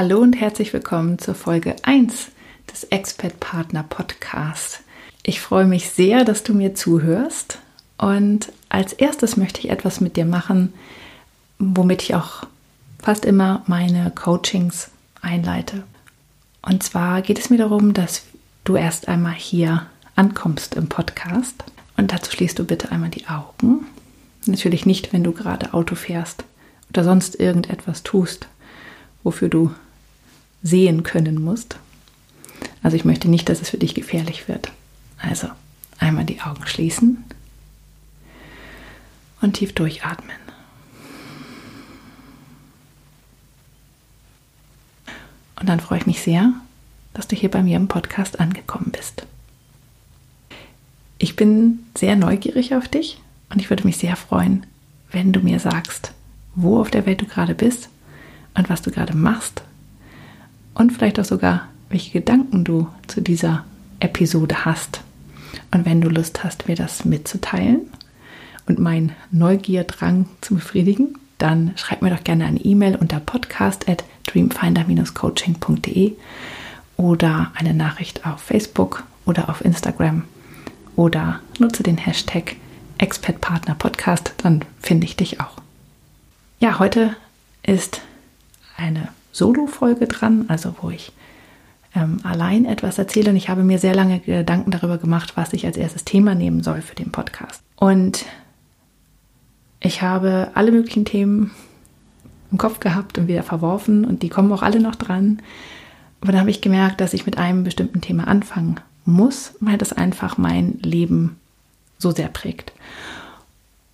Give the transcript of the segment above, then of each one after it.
Hallo und herzlich willkommen zur Folge 1 des Expert Partner Podcasts. Ich freue mich sehr, dass du mir zuhörst und als erstes möchte ich etwas mit dir machen, womit ich auch fast immer meine Coachings einleite. Und zwar geht es mir darum, dass du erst einmal hier ankommst im Podcast und dazu schließt du bitte einmal die Augen. Natürlich nicht, wenn du gerade Auto fährst oder sonst irgendetwas tust, wofür du sehen können musst. Also ich möchte nicht, dass es für dich gefährlich wird. Also einmal die Augen schließen und tief durchatmen. Und dann freue ich mich sehr, dass du hier bei mir im Podcast angekommen bist. Ich bin sehr neugierig auf dich und ich würde mich sehr freuen, wenn du mir sagst, wo auf der Welt du gerade bist und was du gerade machst und vielleicht auch sogar, welche Gedanken du zu dieser Episode hast. Und wenn du Lust hast, mir das mitzuteilen und meinen Neugierdrang zu befriedigen, dann schreib mir doch gerne eine E-Mail unter podcast at dreamfinder-coaching.de oder eine Nachricht auf Facebook oder auf Instagram oder nutze den Hashtag Expertpartner dann finde ich dich auch. Ja, heute ist eine Solo-Folge dran, also wo ich ähm, allein etwas erzähle. Und ich habe mir sehr lange Gedanken darüber gemacht, was ich als erstes Thema nehmen soll für den Podcast. Und ich habe alle möglichen Themen im Kopf gehabt und wieder verworfen und die kommen auch alle noch dran. Aber dann habe ich gemerkt, dass ich mit einem bestimmten Thema anfangen muss, weil das einfach mein Leben so sehr prägt.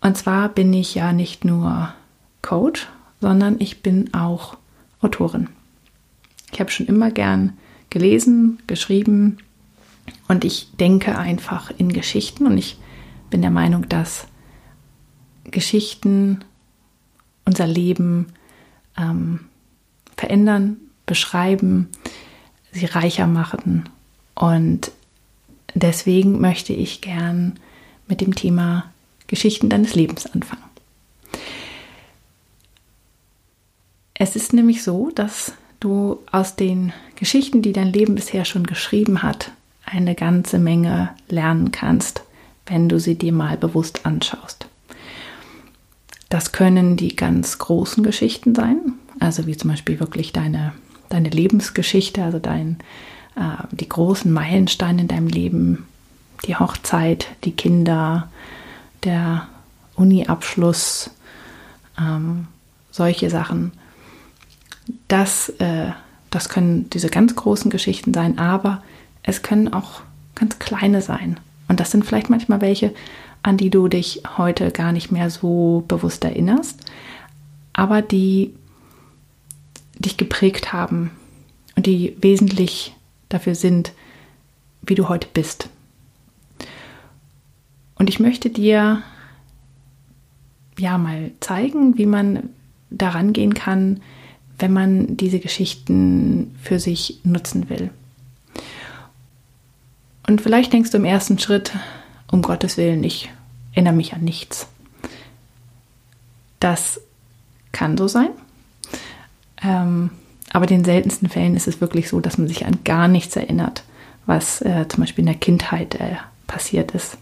Und zwar bin ich ja nicht nur Coach, sondern ich bin auch Autorin. Ich habe schon immer gern gelesen, geschrieben und ich denke einfach in Geschichten und ich bin der Meinung, dass Geschichten unser Leben ähm, verändern, beschreiben, sie reicher machen und deswegen möchte ich gern mit dem Thema Geschichten deines Lebens anfangen. Es ist nämlich so, dass du aus den Geschichten, die dein Leben bisher schon geschrieben hat, eine ganze Menge lernen kannst, wenn du sie dir mal bewusst anschaust. Das können die ganz großen Geschichten sein, also wie zum Beispiel wirklich deine, deine Lebensgeschichte, also dein, äh, die großen Meilensteine in deinem Leben, die Hochzeit, die Kinder, der Uni-Abschluss, ähm, solche Sachen das, äh, das können diese ganz großen Geschichten sein, aber es können auch ganz kleine sein. Und das sind vielleicht manchmal welche, an die du dich heute gar nicht mehr so bewusst erinnerst, aber die dich geprägt haben und die wesentlich dafür sind, wie du heute bist. Und ich möchte dir ja mal zeigen, wie man daran gehen kann, wenn man diese Geschichten für sich nutzen will. Und vielleicht denkst du im ersten Schritt, um Gottes Willen, ich erinnere mich an nichts. Das kann so sein. Ähm, aber in den seltensten Fällen ist es wirklich so, dass man sich an gar nichts erinnert, was äh, zum Beispiel in der Kindheit äh, passiert ist.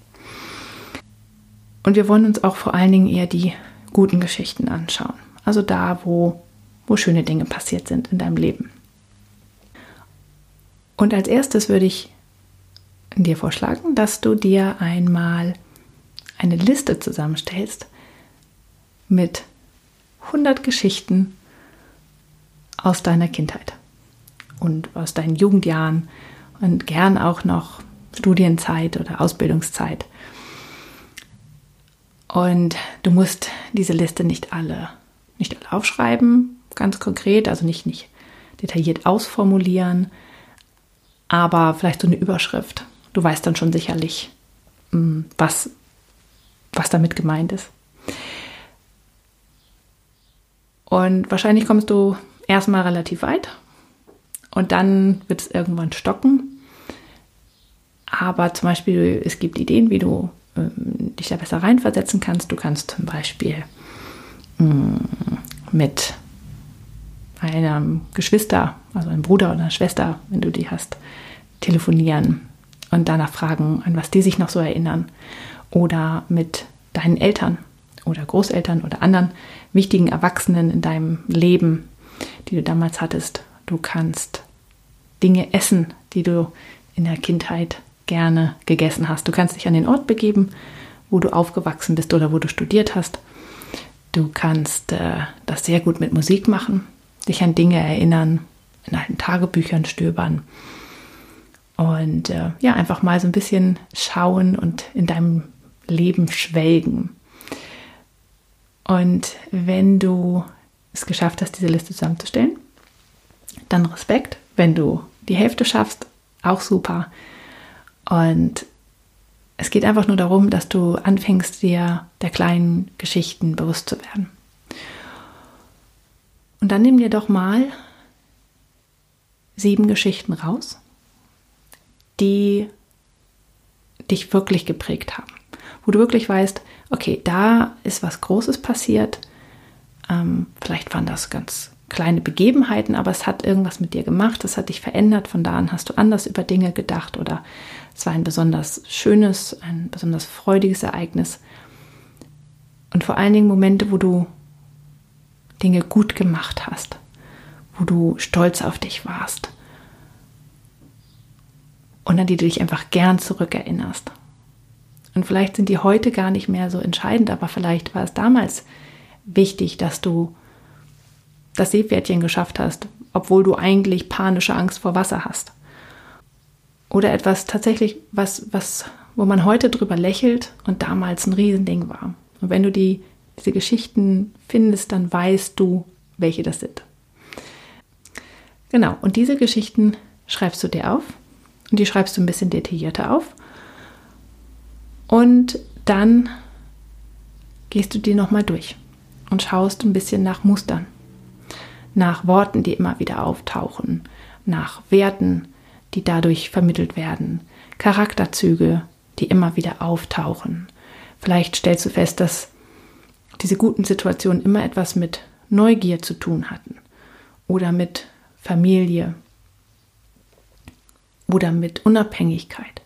Und wir wollen uns auch vor allen Dingen eher die guten Geschichten anschauen. Also da, wo wo schöne Dinge passiert sind in deinem Leben. Und als erstes würde ich dir vorschlagen, dass du dir einmal eine Liste zusammenstellst mit 100 Geschichten aus deiner Kindheit und aus deinen Jugendjahren und gern auch noch Studienzeit oder Ausbildungszeit. Und du musst diese Liste nicht alle nicht alle aufschreiben, ganz konkret, also nicht, nicht detailliert ausformulieren, aber vielleicht so eine Überschrift. Du weißt dann schon sicherlich, mm, was, was damit gemeint ist. Und wahrscheinlich kommst du erstmal relativ weit und dann wird es irgendwann stocken. Aber zum Beispiel, es gibt Ideen, wie du ähm, dich da besser reinversetzen kannst. Du kannst zum Beispiel mh, mm, mit einem Geschwister, also einem Bruder oder einer Schwester, wenn du die hast, telefonieren und danach fragen, an was die sich noch so erinnern. Oder mit deinen Eltern oder Großeltern oder anderen wichtigen Erwachsenen in deinem Leben, die du damals hattest. Du kannst Dinge essen, die du in der Kindheit gerne gegessen hast. Du kannst dich an den Ort begeben, wo du aufgewachsen bist oder wo du studiert hast. Du kannst äh, das sehr gut mit Musik machen dich an Dinge erinnern, in alten Tagebüchern stöbern und äh, ja, einfach mal so ein bisschen schauen und in deinem Leben schwelgen. Und wenn du es geschafft hast, diese Liste zusammenzustellen, dann Respekt. Wenn du die Hälfte schaffst, auch super. Und es geht einfach nur darum, dass du anfängst, dir der kleinen Geschichten bewusst zu werden. Und dann nimm dir doch mal sieben Geschichten raus, die dich wirklich geprägt haben. Wo du wirklich weißt, okay, da ist was Großes passiert. Ähm, vielleicht waren das ganz kleine Begebenheiten, aber es hat irgendwas mit dir gemacht, es hat dich verändert. Von da an hast du anders über Dinge gedacht oder es war ein besonders schönes, ein besonders freudiges Ereignis. Und vor allen Dingen Momente, wo du Dinge gut gemacht hast, wo du stolz auf dich warst und an die du dich einfach gern zurückerinnerst. Und vielleicht sind die heute gar nicht mehr so entscheidend, aber vielleicht war es damals wichtig, dass du das Seepferdchen geschafft hast, obwohl du eigentlich panische Angst vor Wasser hast. Oder etwas tatsächlich, was, was, wo man heute drüber lächelt und damals ein Riesending war. Und wenn du die diese Geschichten findest, dann weißt du, welche das sind. Genau, und diese Geschichten schreibst du dir auf und die schreibst du ein bisschen detaillierter auf. Und dann gehst du die nochmal durch und schaust ein bisschen nach Mustern, nach Worten, die immer wieder auftauchen, nach Werten, die dadurch vermittelt werden, Charakterzüge, die immer wieder auftauchen. Vielleicht stellst du fest, dass diese guten Situationen immer etwas mit Neugier zu tun hatten oder mit Familie oder mit Unabhängigkeit.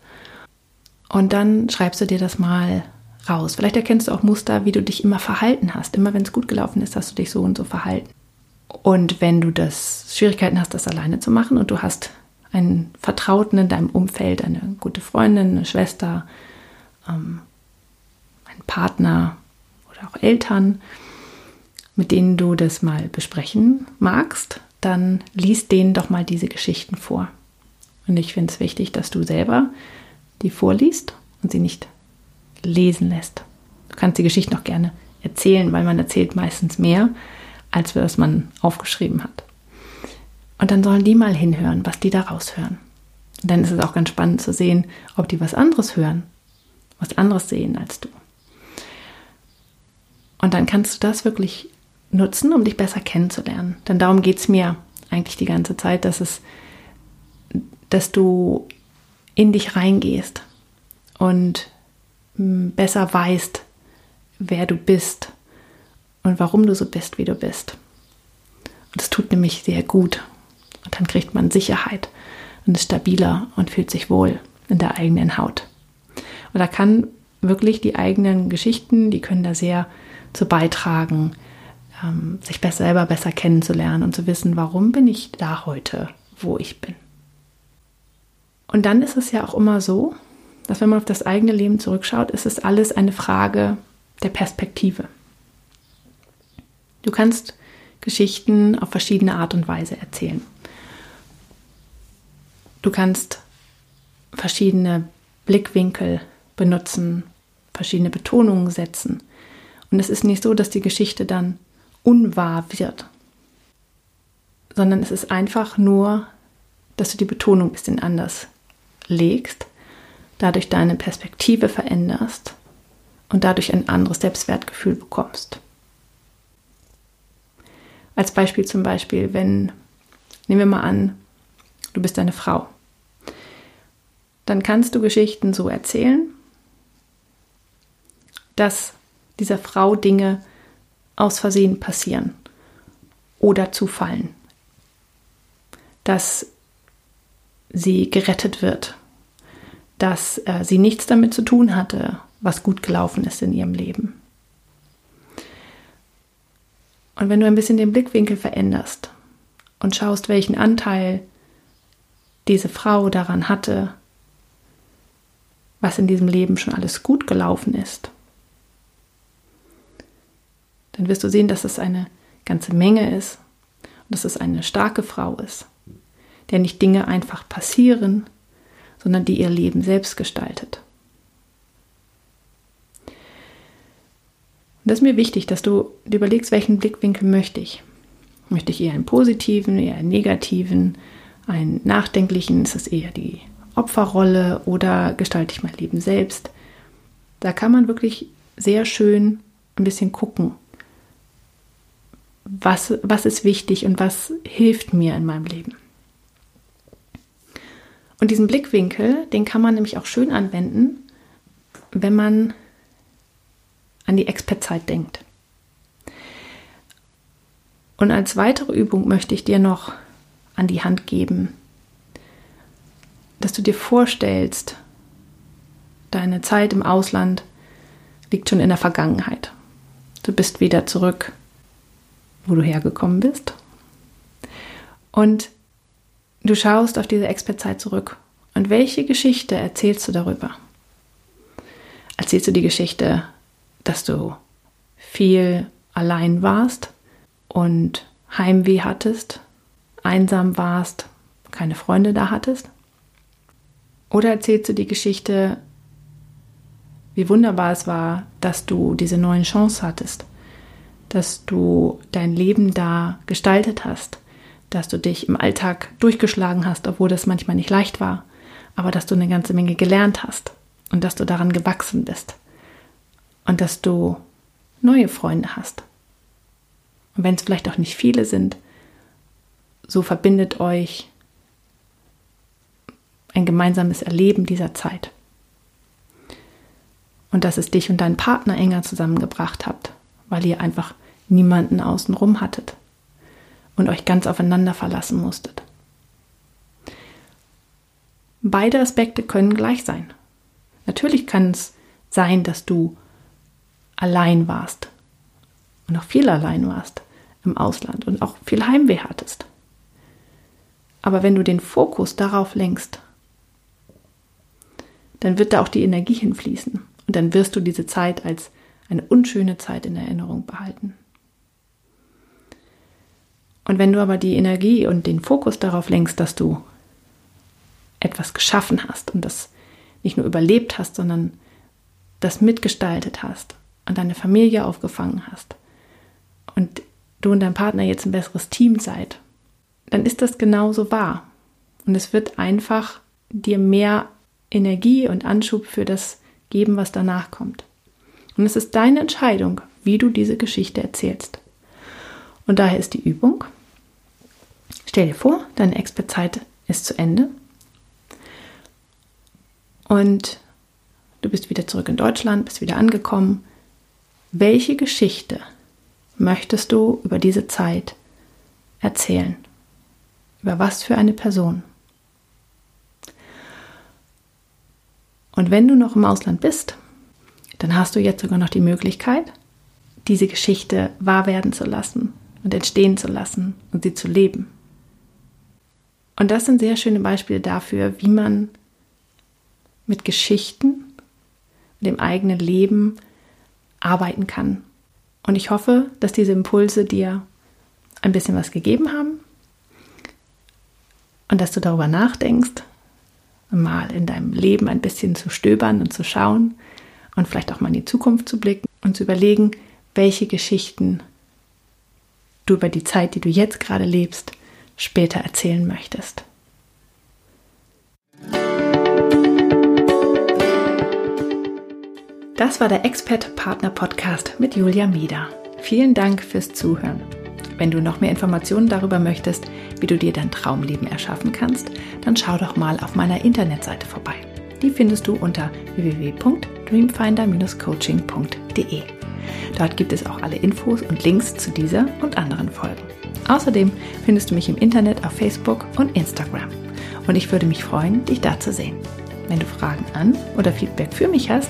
Und dann schreibst du dir das mal raus. Vielleicht erkennst du auch Muster, wie du dich immer verhalten hast. Immer wenn es gut gelaufen ist, hast du dich so und so verhalten. Und wenn du das Schwierigkeiten hast, das alleine zu machen und du hast einen Vertrauten in deinem Umfeld, eine gute Freundin, eine Schwester, ähm, einen Partner, oder auch Eltern, mit denen du das mal besprechen magst, dann liest denen doch mal diese Geschichten vor. Und ich finde es wichtig, dass du selber die vorliest und sie nicht lesen lässt. Du kannst die Geschichte noch gerne erzählen, weil man erzählt meistens mehr, als was man aufgeschrieben hat. Und dann sollen die mal hinhören, was die da raushören. Und dann ist es auch ganz spannend zu sehen, ob die was anderes hören, was anderes sehen als du. Und dann kannst du das wirklich nutzen, um dich besser kennenzulernen. Denn darum geht es mir eigentlich die ganze Zeit, dass es, dass du in dich reingehst und hm, besser weißt, wer du bist und warum du so bist, wie du bist. Und das tut nämlich sehr gut. Und dann kriegt man Sicherheit und ist stabiler und fühlt sich wohl in der eigenen Haut. Und da kann wirklich die eigenen Geschichten, die können da sehr zu beitragen, ähm, sich besser, selber besser kennenzulernen und zu wissen, warum bin ich da heute, wo ich bin. Und dann ist es ja auch immer so, dass wenn man auf das eigene Leben zurückschaut, ist es alles eine Frage der Perspektive. Du kannst Geschichten auf verschiedene Art und Weise erzählen. Du kannst verschiedene Blickwinkel benutzen, verschiedene Betonungen setzen. Und es ist nicht so, dass die Geschichte dann unwahr wird, sondern es ist einfach nur, dass du die Betonung ein bisschen anders legst, dadurch deine Perspektive veränderst und dadurch ein anderes Selbstwertgefühl bekommst. Als Beispiel zum Beispiel, wenn, nehmen wir mal an, du bist eine Frau, dann kannst du Geschichten so erzählen, dass dieser Frau Dinge aus Versehen passieren oder zufallen, dass sie gerettet wird, dass äh, sie nichts damit zu tun hatte, was gut gelaufen ist in ihrem Leben. Und wenn du ein bisschen den Blickwinkel veränderst und schaust, welchen Anteil diese Frau daran hatte, was in diesem Leben schon alles gut gelaufen ist, dann wirst du sehen, dass es eine ganze Menge ist und dass es eine starke Frau ist, der nicht Dinge einfach passieren, sondern die ihr Leben selbst gestaltet. Das ist mir wichtig, dass du dir überlegst, welchen Blickwinkel möchte ich. Möchte ich eher einen positiven, eher einen negativen, einen nachdenklichen? Ist es eher die Opferrolle oder gestalte ich mein Leben selbst? Da kann man wirklich sehr schön ein bisschen gucken, was, was ist wichtig und was hilft mir in meinem Leben. Und diesen Blickwinkel, den kann man nämlich auch schön anwenden, wenn man an die Expertzeit denkt. Und als weitere Übung möchte ich dir noch an die Hand geben, dass du dir vorstellst, deine Zeit im Ausland liegt schon in der Vergangenheit. Du bist wieder zurück wo du hergekommen bist. Und du schaust auf diese Expertzeit zurück. Und welche Geschichte erzählst du darüber? Erzählst du die Geschichte, dass du viel allein warst und Heimweh hattest, einsam warst, keine Freunde da hattest? Oder erzählst du die Geschichte, wie wunderbar es war, dass du diese neuen Chance hattest, dass du dein Leben da gestaltet hast, dass du dich im Alltag durchgeschlagen hast, obwohl das manchmal nicht leicht war, aber dass du eine ganze Menge gelernt hast und dass du daran gewachsen bist und dass du neue Freunde hast. Und wenn es vielleicht auch nicht viele sind, so verbindet euch ein gemeinsames Erleben dieser Zeit. Und dass es dich und deinen Partner enger zusammengebracht habt weil ihr einfach niemanden außenrum hattet und euch ganz aufeinander verlassen musstet. Beide Aspekte können gleich sein. Natürlich kann es sein, dass du allein warst und auch viel allein warst im Ausland und auch viel Heimweh hattest. Aber wenn du den Fokus darauf lenkst, dann wird da auch die Energie hinfließen und dann wirst du diese Zeit als eine unschöne Zeit in Erinnerung behalten. Und wenn du aber die Energie und den Fokus darauf lenkst, dass du etwas geschaffen hast und das nicht nur überlebt hast, sondern das mitgestaltet hast und deine Familie aufgefangen hast und du und dein Partner jetzt ein besseres Team seid, dann ist das genauso wahr. Und es wird einfach dir mehr Energie und Anschub für das geben, was danach kommt. Und es ist deine Entscheidung, wie du diese Geschichte erzählst. Und daher ist die Übung, stell dir vor, deine Expertzeit ist zu Ende und du bist wieder zurück in Deutschland, bist wieder angekommen. Welche Geschichte möchtest du über diese Zeit erzählen? Über was für eine Person? Und wenn du noch im Ausland bist, dann hast du jetzt sogar noch die Möglichkeit, diese Geschichte wahr werden zu lassen und entstehen zu lassen und sie zu leben. Und das sind sehr schöne Beispiele dafür, wie man mit Geschichten, mit dem eigenen Leben arbeiten kann. Und ich hoffe, dass diese Impulse dir ein bisschen was gegeben haben und dass du darüber nachdenkst, mal in deinem Leben ein bisschen zu stöbern und zu schauen, und vielleicht auch mal in die Zukunft zu blicken und zu überlegen, welche Geschichten du über die Zeit, die du jetzt gerade lebst, später erzählen möchtest. Das war der Expert Partner Podcast mit Julia Mieder. Vielen Dank fürs Zuhören. Wenn du noch mehr Informationen darüber möchtest, wie du dir dein Traumleben erschaffen kannst, dann schau doch mal auf meiner Internetseite vorbei. Die findest du unter www.dreamfinder-coaching.de. Dort gibt es auch alle Infos und Links zu dieser und anderen Folgen. Außerdem findest du mich im Internet auf Facebook und Instagram. Und ich würde mich freuen, dich da zu sehen. Wenn du Fragen an oder Feedback für mich hast